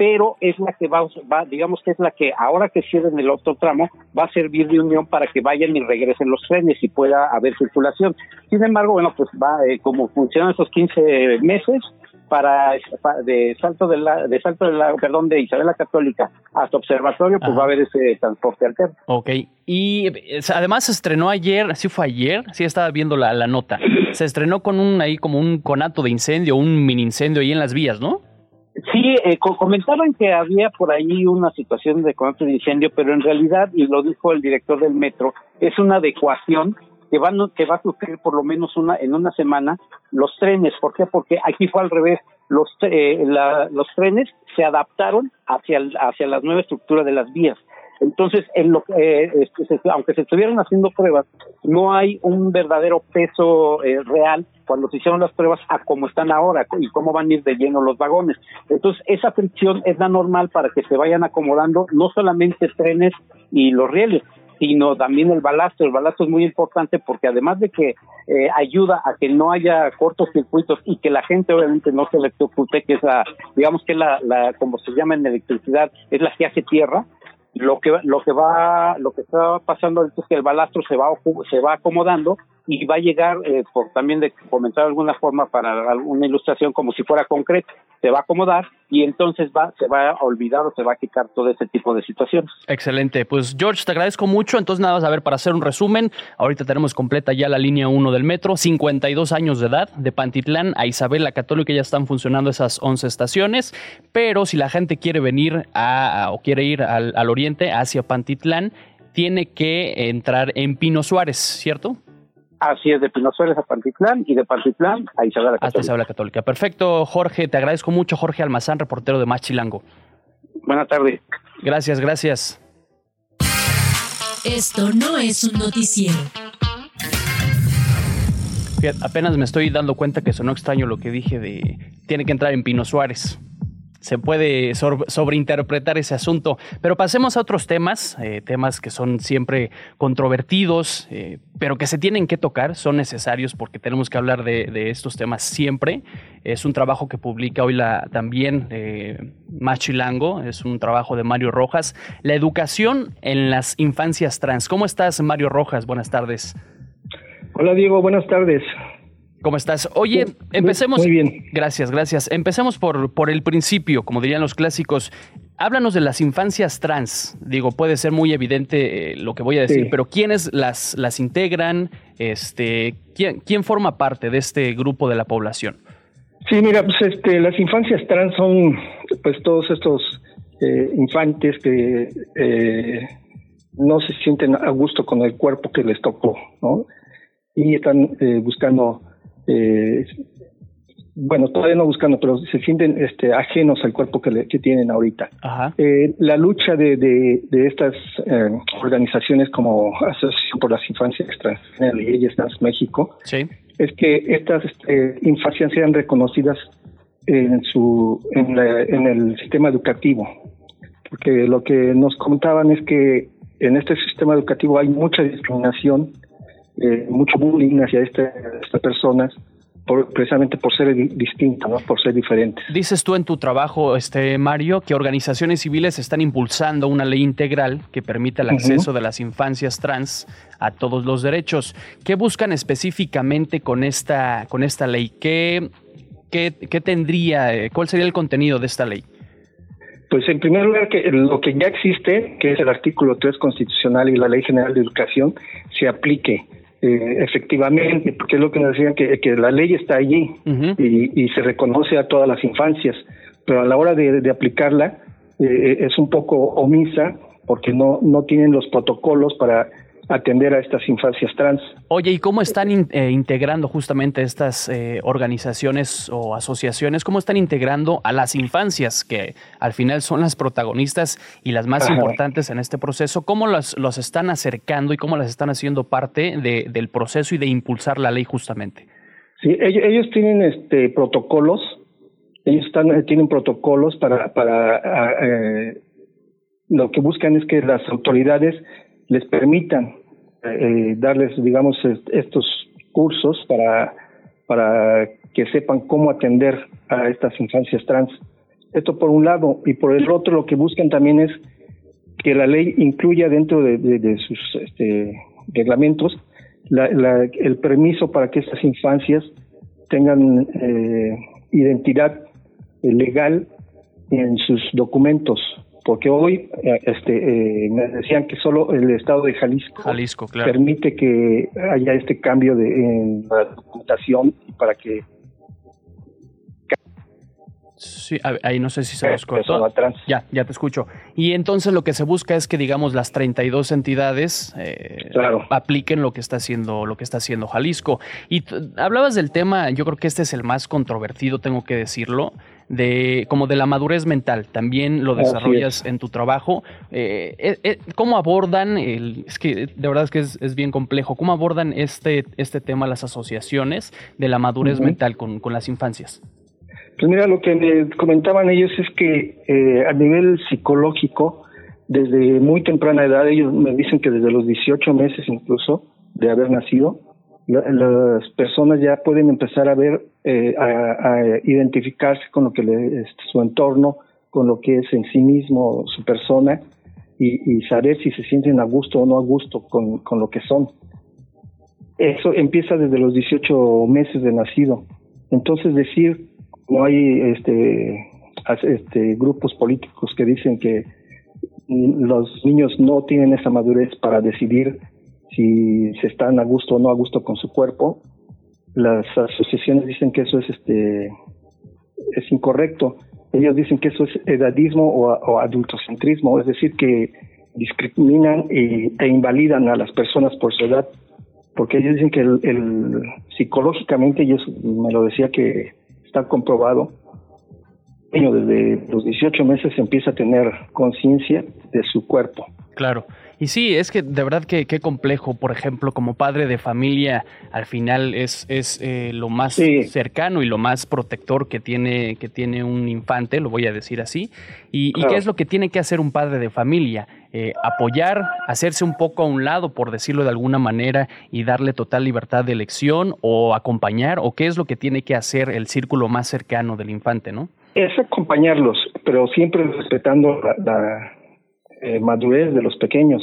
pero es la que va, va, digamos que es la que ahora que cierren el otro tramo va a servir de unión para que vayan y regresen los trenes y pueda haber circulación. Sin embargo, bueno, pues va, eh, como funcionan esos 15 meses, para de Salto de la de Salto de la perdón de Isabel la Católica hasta Observatorio pues va a haber ese transporte alterno. Ok. Y además se estrenó ayer, sí fue ayer, sí estaba viendo la, la nota. Se estrenó con un ahí como un conato de incendio, un mini incendio ahí en las vías, ¿no? Sí, eh, comentaron que había por ahí una situación de conato de incendio, pero en realidad, y lo dijo el director del metro, es una adecuación que va, que va a sufrir por lo menos una en una semana los trenes. ¿Por qué? Porque aquí fue al revés. Los, eh, los trenes se adaptaron hacia, hacia la nueva estructura de las vías. Entonces, en lo, eh, este, aunque se estuvieran haciendo pruebas, no hay un verdadero peso eh, real cuando se hicieron las pruebas a cómo están ahora y cómo van a ir de lleno los vagones. Entonces, esa fricción es la normal para que se vayan acomodando no solamente trenes y los rieles, sino también el balasto. El balasto es muy importante porque además de que eh, ayuda a que no haya cortocircuitos y que la gente obviamente no se electrocute, que es la, digamos que la, la, como se llama en electricidad, es la que hace tierra, lo que lo que va lo que está pasando es que el balastro se va se va acomodando y va a llegar, eh, por también de comentar de alguna forma para alguna ilustración como si fuera concreto, se va a acomodar y entonces va, se va a olvidar o se va a quitar todo ese tipo de situaciones. Excelente, pues George, te agradezco mucho, entonces nada a ver, para hacer un resumen, ahorita tenemos completa ya la línea 1 del metro, 52 años de edad, de Pantitlán a Isabel la Católica ya están funcionando esas 11 estaciones, pero si la gente quiere venir a, o quiere ir al, al oriente, hacia Pantitlán, tiene que entrar en Pino Suárez, ¿cierto? Así es, de Pino Suárez a Pantitlán y de Pantitlán a Isabel Católica. Hasta Isabel Católica. Perfecto, Jorge. Te agradezco mucho, Jorge Almazán, reportero de Más Chilango. Buenas tardes. Gracias, gracias. Esto no es un noticiero. apenas me estoy dando cuenta que sonó extraño lo que dije de tiene que entrar en Pino Suárez se puede sobreinterpretar ese asunto. Pero pasemos a otros temas, eh, temas que son siempre controvertidos, eh, pero que se tienen que tocar, son necesarios porque tenemos que hablar de, estos temas siempre. Es un trabajo que publica hoy la, también eh, Machilango, es un trabajo de Mario Rojas. La educación en las infancias trans. ¿Cómo estás, Mario Rojas? Buenas tardes. Hola, Diego, buenas tardes. ¿Cómo estás? Oye, empecemos. Muy bien. Gracias, gracias. Empecemos por, por el principio, como dirían los clásicos. Háblanos de las infancias trans. Digo, puede ser muy evidente eh, lo que voy a decir, pero ¿quiénes las, las integran? Este, ¿quién, ¿Quién forma parte de este grupo de la población? Sí, mira, pues este, las infancias trans son pues todos estos eh, infantes que eh, no se sienten a gusto con el cuerpo que les tocó, ¿no? Y están buscando eh, bueno, todavía no buscando, pero se sienten este, ajenos al cuerpo que, que tienen ahorita. Eh, la lucha de, de, estas eh, organizaciones como Asociación por las Infancias Extranjeras y Trans México es que estas este, infancias sean reconocidas en, su, en, en el sistema educativo. Porque lo que nos contaban es que en este sistema educativo hay mucha discriminación eh, mucho bullying hacia estas personas precisamente por ser distintas, ¿no? por ser diferentes. Dices tú en tu trabajo, este Mario, que organizaciones civiles están impulsando una ley integral que permita el acceso de las infancias trans a todos los derechos. ¿Qué buscan específicamente con esta, con esta ley? ¿Qué, qué, qué tendría, eh, cuál sería el contenido de esta ley? Pues en primer lugar, que lo que ya existe, que es el artículo 3 constitucional y la Ley General de Educación, se aplique eh, efectivamente, porque es lo que nos decían que, la ley está allí y, se reconoce a todas las infancias, pero a la hora de, aplicarla eh, es un poco omisa porque no, no tienen los protocolos para atender a estas infancias trans. Oye, ¿y cómo están eh, integrando justamente estas eh, organizaciones o asociaciones? ¿Cómo están integrando a las infancias, que al final son las protagonistas y las más importantes en este proceso? ¿Cómo los, los están acercando y cómo las están haciendo parte de, del proceso y de impulsar la ley justamente? Sí, ellos, tienen este protocolos, ellos están, eh, tienen protocolos para, para lo que buscan es que las autoridades les permitan eh, darles, digamos, estos cursos para, para que sepan cómo atender a estas infancias trans. Esto por un lado, y por el otro lo que buscan también es que la ley incluya dentro de, sus este, reglamentos la, el permiso para que estas infancias tengan eh, identidad legal en sus documentos, porque hoy eh, este, eh, me decían que solo el estado de Jalisco, Jalisco claro. permite que haya este cambio de, en la documentación para que Sí, ahí no sé si se nos cortó. Ya, ya te escucho. Y entonces lo que se busca es que, digamos, las 32 entidades eh, apliquen lo que está haciendo, lo que está haciendo Jalisco. Y hablabas del tema, yo creo que este es el más controvertido, tengo que decirlo, de como de la madurez mental. También lo desarrollas en tu trabajo. Eh, eh, ¿Cómo abordan el, es que de verdad es que es, bien complejo, cómo abordan este, este tema las asociaciones de la madurez mental con, con las infancias? Pues mira, lo que me comentaban ellos es que eh, a nivel psicológico, desde muy temprana edad, ellos me dicen que desde los 18 meses incluso de haber nacido, las personas ya pueden empezar a ver, eh, a, identificarse con lo que le, este, su entorno, con lo que es en sí mismo su persona y, y, saber si se sienten a gusto o no a gusto con, con lo que son. Eso empieza desde los 18 meses de nacido. Entonces decir no hay este, este grupos políticos que dicen que los niños no tienen esa madurez para decidir si se están a gusto o no a gusto con su cuerpo. Las asociaciones dicen que eso es este es incorrecto. Ellos dicen que eso es edadismo o, adultocentrismo, es decir, que discriminan e invalidan a las personas por su edad, porque ellos dicen que el, psicológicamente, y eso me lo decía que está comprobado, desde los 18 meses empieza a tener conciencia de su cuerpo. Claro. Y sí, es que de verdad que qué complejo, por ejemplo, como padre de familia, al final es, es eh, lo más cercano y lo más protector que tiene, que tiene un infante, lo voy a decir así. ¿Y, qué es lo que tiene que hacer un padre de familia? Eh, apoyar, hacerse un poco a un lado, por decirlo de alguna manera, y darle total libertad de elección o acompañar, o qué es lo que tiene que hacer el círculo más cercano del infante, ¿no? Es acompañarlos, pero siempre respetando la eh, madurez de los pequeños.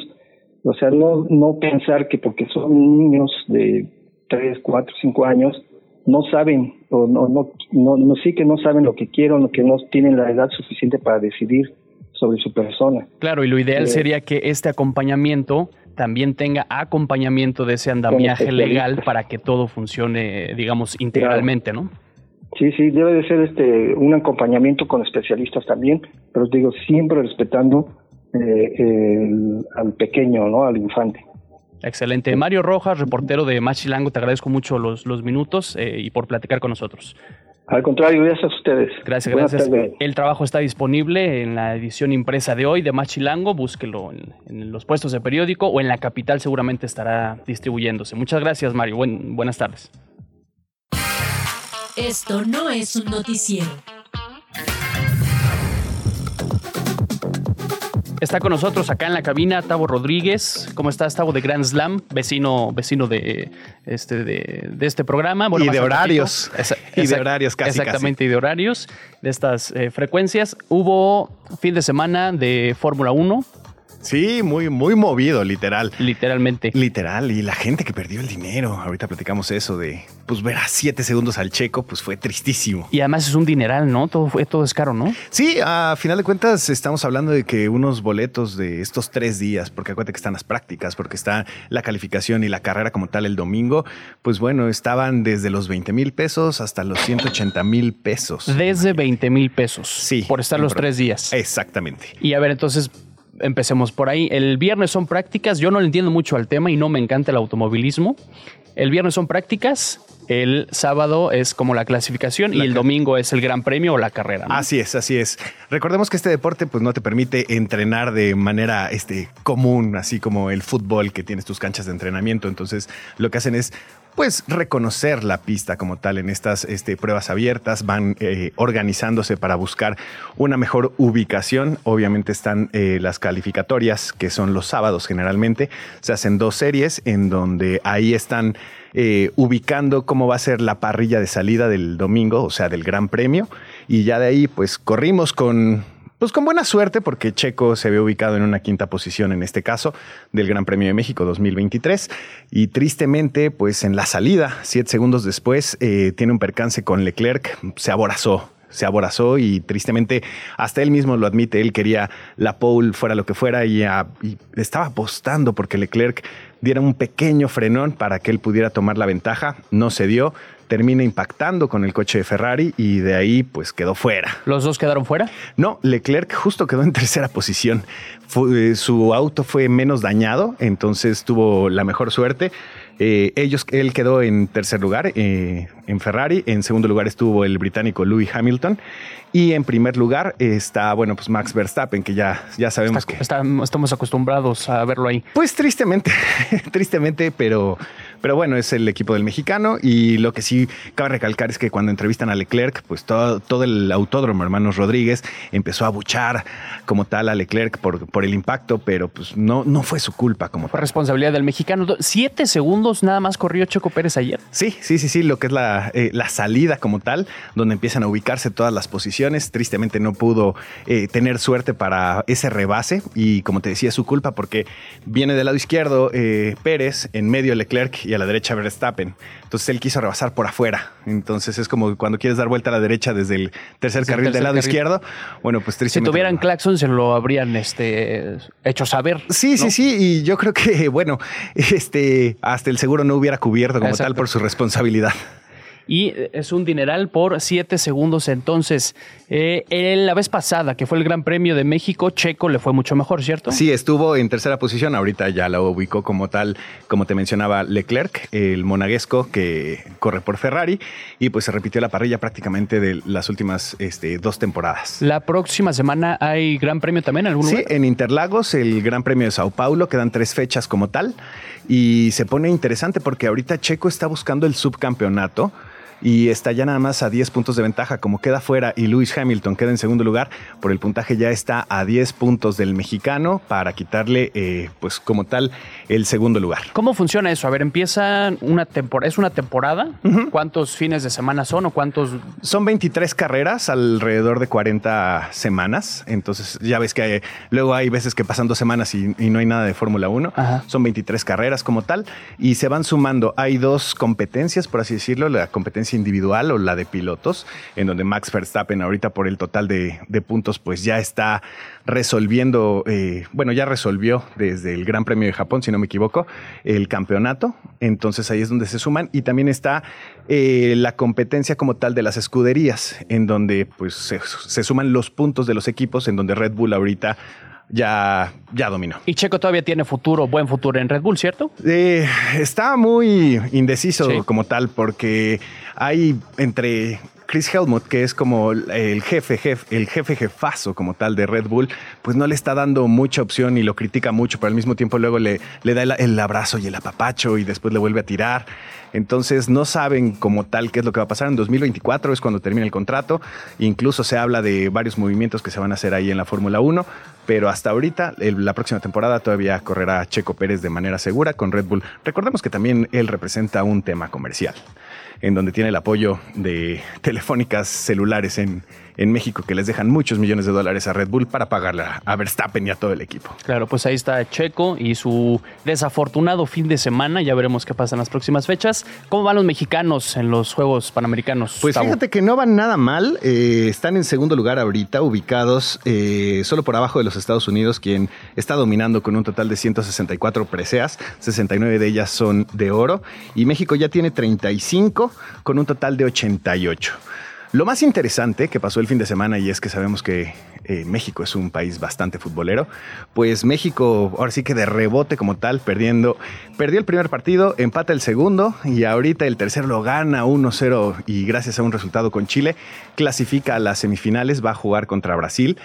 O sea, no, no pensar que porque son niños de 3, 4, 5 años, no saben, o no, no, no, sí que no saben lo que quieren, o que no tienen la edad suficiente para decidir sobre su persona. Claro, y lo ideal eh, sería que este acompañamiento también tenga acompañamiento de ese andamiaje legal para que todo funcione, digamos, integralmente, ¿no? Sí, sí, debe de ser este un acompañamiento con especialistas también, pero digo, siempre respetando eh, al pequeño, ¿no? Al infante. Excelente. Mario Rojas, reportero de Machilango, te agradezco mucho los, los minutos eh, y por platicar con nosotros. Al contrario, gracias a ustedes. Gracias, gracias. El trabajo está disponible en la edición impresa de hoy de Machilango. Búsquelo en, en, los puestos de periódico o en la capital, seguramente estará distribuyéndose. Muchas gracias, Mario. Buen, buenas tardes. Esto no es un noticiero. Está con nosotros acá en la cabina Tavo Rodríguez. ¿Cómo estás, Tavo de Grand Slam? Vecino, vecino de este, de, este programa. [laughs] y de horarios. y de horarios casi. Exactamente, y de horarios de estas eh, frecuencias. Hubo fin de semana de Fórmula 1. Sí, muy, muy movido, literal. Literalmente. Literal. Y la gente que perdió el dinero. Ahorita platicamos eso de, pues ver a siete segundos al checo, pues fue tristísimo. Y además es un dineral, ¿no? Todo, fue, todo es caro, ¿no? Sí, a final de cuentas estamos hablando de que unos boletos de estos tres días, porque acuérdate que están las prácticas, porque está la calificación y la carrera como tal el domingo, pues bueno, estaban desde los 20 mil pesos hasta los 180 mil pesos. Desde 20 mil pesos. Sí. Por estar los tres días. Exactamente. Y a ver, entonces, empecemos por ahí. El viernes son prácticas, yo no le entiendo mucho al tema y no me encanta el automovilismo. El viernes son prácticas, el sábado es como la clasificación y el domingo es el gran premio o la carrera. Así es, así es. Recordemos que este deporte pues no te permite entrenar de manera este, común, así como el fútbol que tienes tus canchas de entrenamiento. Entonces lo que hacen es pues reconocer la pista como tal en estas este, pruebas abiertas, van eh, organizándose para buscar una mejor ubicación. Obviamente están eh, las calificatorias, que son los sábados generalmente. Se hacen dos series en donde ahí están eh, ubicando cómo va a ser la parrilla de salida del domingo, o sea, del Gran Premio. Y ya de ahí, pues corrimos con pues con buena suerte, porque Checo se había ubicado en una quinta posición en este caso del Gran Premio de México 2023. Y tristemente, pues en la salida, siete segundos después, eh, tiene un percance con Leclerc, se aborazó se aborazó y tristemente hasta él mismo lo admite, él quería la pole fuera lo que fuera y, y, estaba apostando porque Leclerc diera un pequeño frenón para que él pudiera tomar la ventaja, no se dio, termina impactando con el coche de Ferrari y de ahí pues quedó fuera. ¿Los dos quedaron fuera? No, Leclerc justo quedó en [laughs] tercera posición. Eh, su auto fue menos dañado, entonces tuvo la mejor suerte. Eh, ellos, él quedó en tercer lugar eh, en Ferrari, en segundo lugar estuvo el británico Louis Hamilton y en primer lugar está, bueno, pues Max Verstappen, que ya, ya sabemos que... estamos acostumbrados a verlo ahí. Pues tristemente, [laughs] tristemente, pero, pero bueno, es el equipo del mexicano y lo que sí cabe recalcar es que cuando entrevistan a Leclerc, pues todo, todo el autódromo, hermanos Rodríguez, empezó a buchar como tal a Leclerc por, por el impacto, pero pues no, no fue su culpa como Fue responsabilidad del mexicano. Siete segundos nada más corrió Choco Pérez ayer. Sí, sí, sí, sí, lo que es la, eh, la salida como tal, donde empiezan a ubicarse todas las posiciones Tristemente no pudo eh, tener suerte para ese rebase y como te decía, es su culpa porque viene del lado izquierdo eh, Pérez, en medio Leclerc y a la derecha Verstappen. Entonces él quiso rebasar por afuera. Entonces es como cuando quieres dar vuelta a la derecha desde el tercer carril del lado izquierdo. Bueno, pues tristemente. Si tuvieran claxon se lo habrían este, hecho saber. Sí, sí, sí. Y yo creo que, [laughs] bueno, este, hasta el seguro no hubiera cubierto como tal por su responsabilidad y es un dineral por siete segundos. Entonces, eh, la vez pasada, que fue el Gran Premio de México, Checo le fue mucho mejor, ¿cierto? Sí, estuvo en tercera posición. Ahorita ya la ubicó como tal, como te mencionaba Leclerc, el monaguesco que corre por Ferrari, y pues se repitió la parrilla prácticamente de las últimas este, dos temporadas. La próxima semana hay Gran Premio también, ¿algún Sí, en Interlagos, el Gran Premio de Sao Paulo, quedan tres fechas como tal, y se pone interesante porque ahorita Checo está buscando el subcampeonato y está ya nada más a 10 puntos de ventaja. Como queda fuera y Lewis Hamilton queda en segundo lugar, por el puntaje ya está a 10 puntos del mexicano para quitarle, eh, pues como tal, el segundo lugar. ¿Cómo funciona eso? A ver, empieza una temporada, ¿es una temporada? ¿Cuántos fines de semana son o cuántos? Son 23 carreras, alrededor de 40 semanas. Entonces ya ves que luego hay veces que pasan dos semanas y, no hay nada de Fórmula 1. Son 23 carreras como tal y se van sumando. Hay dos competencias, por así decirlo, la competencia individual o la de pilotos, en donde Max Verstappen ahorita por el total de, puntos pues ya está resolviendo, eh, bueno, ya resolvió desde el Gran Premio de Japón, si no me equivoco, el campeonato. Entonces ahí es donde se suman y también está eh, la competencia como tal de las escuderías, en donde pues se, se suman los puntos de los equipos, en donde Red Bull ahorita ya, ya dominó. Y Checo todavía tiene futuro, buen futuro en Red Bull, ¿cierto? Eh, está muy indeciso como tal, porque hay entre Chris Helmut, que es como el jefe, jefe, el jefe jefazo como tal de Red Bull, pues no le está dando mucha opción y lo critica mucho, pero al mismo tiempo luego le, le da el, abrazo y el apapacho y después le vuelve a tirar. Entonces no saben como tal qué es lo que va a pasar. En 2024 es cuando termina el contrato. Incluso se habla de varios movimientos que se van a hacer ahí en la Fórmula 1. Pero hasta ahorita, la próxima temporada todavía correrá Checo Pérez de manera segura con Red Bull. Recordemos que también él representa un tema comercial en donde tiene el apoyo de [laughs] telefónicas celulares en, en México que les dejan muchos millones de dólares a Red Bull para pagarle a Verstappen y a todo el equipo. Claro, pues ahí está Checo y su desafortunado fin de semana. Ya veremos qué pasa en las próximas fechas. ¿Cómo van los mexicanos en los Juegos Panamericanos? Pues fíjate que no van nada mal. Eh, están en segundo lugar ahorita, ubicados eh, solo por abajo de los Estados Unidos, quien está dominando con un total de 164 preseas. 69 de ellas son de oro. Y México ya tiene 35 con un total de 88. Lo más interesante que pasó el fin de semana, y es que sabemos que eh, México es un país bastante futbolero, pues México ahora sí que de rebote como tal, perdiendo, perdió el primer partido, empata el segundo y ahorita el tercero lo gana 1-0 y gracias a un resultado con Chile, clasifica a las semifinales, va a jugar contra Brasil.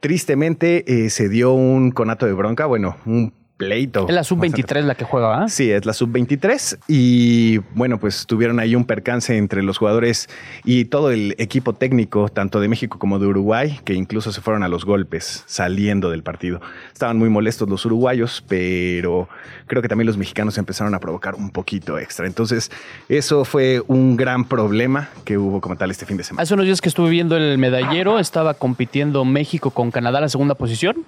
Tristemente eh, se dio un conato de bronca, bueno, un pleito. Es la sub-23 la que juega, ¿ah? Sí, es la sub-23 y bueno, pues tuvieron ahí un percance entre los jugadores y todo el equipo técnico, tanto de México como de Uruguay, que incluso se fueron a los golpes saliendo del partido. Estaban muy molestos los uruguayos, pero creo que también los mexicanos empezaron a provocar un poquito extra. Entonces, eso fue un gran problema que hubo como tal este fin de semana. Hace unos días que estuve viendo el medallero, estaba compitiendo México con Canadá la segunda posición.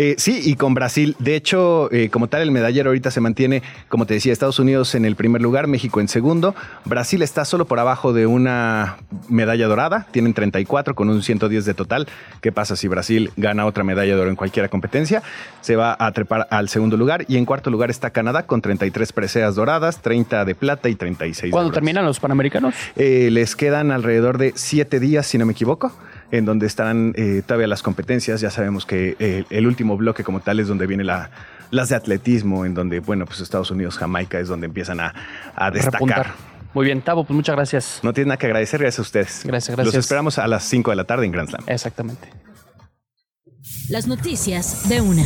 Eh, sí, y con Brasil. De hecho, eh, como tal, el medallero ahorita se mantiene, como te decía, Estados Unidos en el primer lugar, México en segundo. Brasil está solo por abajo de una medalla dorada. Tienen 34 con un 110 de total. ¿Qué pasa si Brasil gana otra medalla de oro en cualquier competencia? Se va a trepar al segundo lugar. Y en cuarto lugar está Canadá con 33 preseas doradas, 30 de plata y 36 ¿Cuándo terminan los Panamericanos? Eh, les quedan alrededor de 7 días, si no me equivoco en donde están eh, todavía las competencias. Ya sabemos que eh, el último bloque como tal es donde viene la, las de atletismo, en donde, bueno, pues Estados Unidos, Jamaica es donde empiezan a, a destacar. Muy bien, Tavo, pues muchas gracias. No tiene nada que agradecer, gracias a ustedes. Gracias, gracias. Los esperamos a las 5 de la tarde en Grand Slam. Exactamente. Las noticias de una.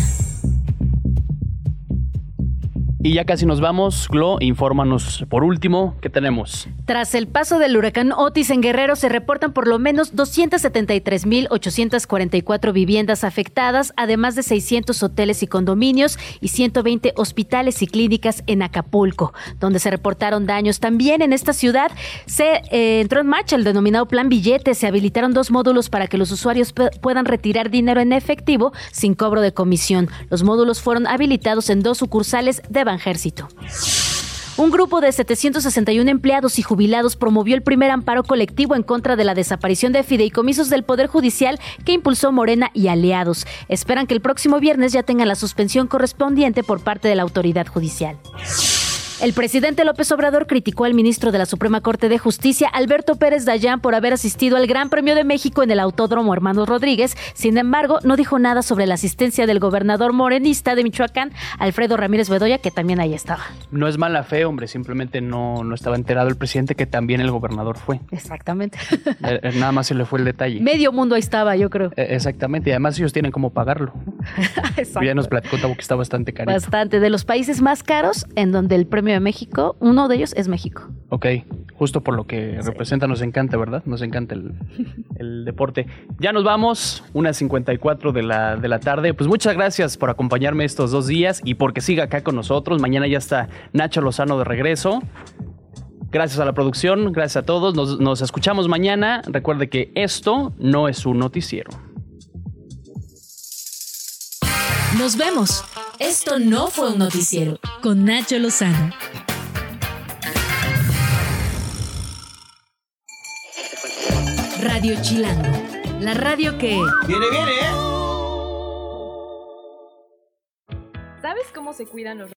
Y ya casi nos vamos, Glo, infórmanos por último, ¿qué tenemos? Tras el paso del huracán Otis en Guerrero se reportan por lo menos 273.844 viviendas afectadas, además de 600 hoteles y condominios y 120 hospitales y clínicas en Acapulco, donde se reportaron daños. También en esta ciudad se eh, entró en marcha el denominado Plan Billete, se habilitaron dos módulos para que los usuarios puedan retirar dinero en efectivo sin cobro de comisión. Los módulos fueron habilitados en dos sucursales de Un grupo de 761 empleados y jubilados promovió el primer amparo colectivo en contra de la desaparición de fideicomisos del Poder Judicial que impulsó Morena y aliados. Esperan que el próximo viernes ya tengan la suspensión correspondiente por parte de la autoridad judicial. El presidente López Obrador criticó al ministro de la Suprema Corte de Justicia, Alberto Pérez Dayán, por haber asistido al Gran Premio de México en el Autódromo Hermanos Rodríguez. Sin embargo, no dijo nada sobre la asistencia del gobernador morenista de Michoacán, Alfredo Ramírez Bedoya, que también ahí estaba. No es mala fe, hombre, simplemente no, no estaba enterado el presidente que también el gobernador fue. Exactamente. [laughs] Eh, eh, nada más se le fue el detalle. Medio mundo ahí estaba, yo creo. Eh, exactamente, y además ellos tienen cómo pagarlo. [laughs] ya nos platicó que está bastante caro. Bastante. De los países más caros en donde el premio de México, uno de ellos es México. Ok, justo por lo que representa, nos encanta, ¿verdad? Nos encanta el, deporte. Ya nos vamos, unas 54 de la, de la tarde. Pues muchas gracias por acompañarme estos dos días y porque siga acá con nosotros. Mañana ya está Nacho Lozano de regreso. Gracias a la producción, gracias a todos. Nos, nos escuchamos mañana. Recuerde que esto no es un noticiero. Nos vemos. Esto no fue un noticiero con Nacho Lozano. Radio Chilango, la radio que... Viene, viene, ¿eh? ¿Sabes cómo se cuidan los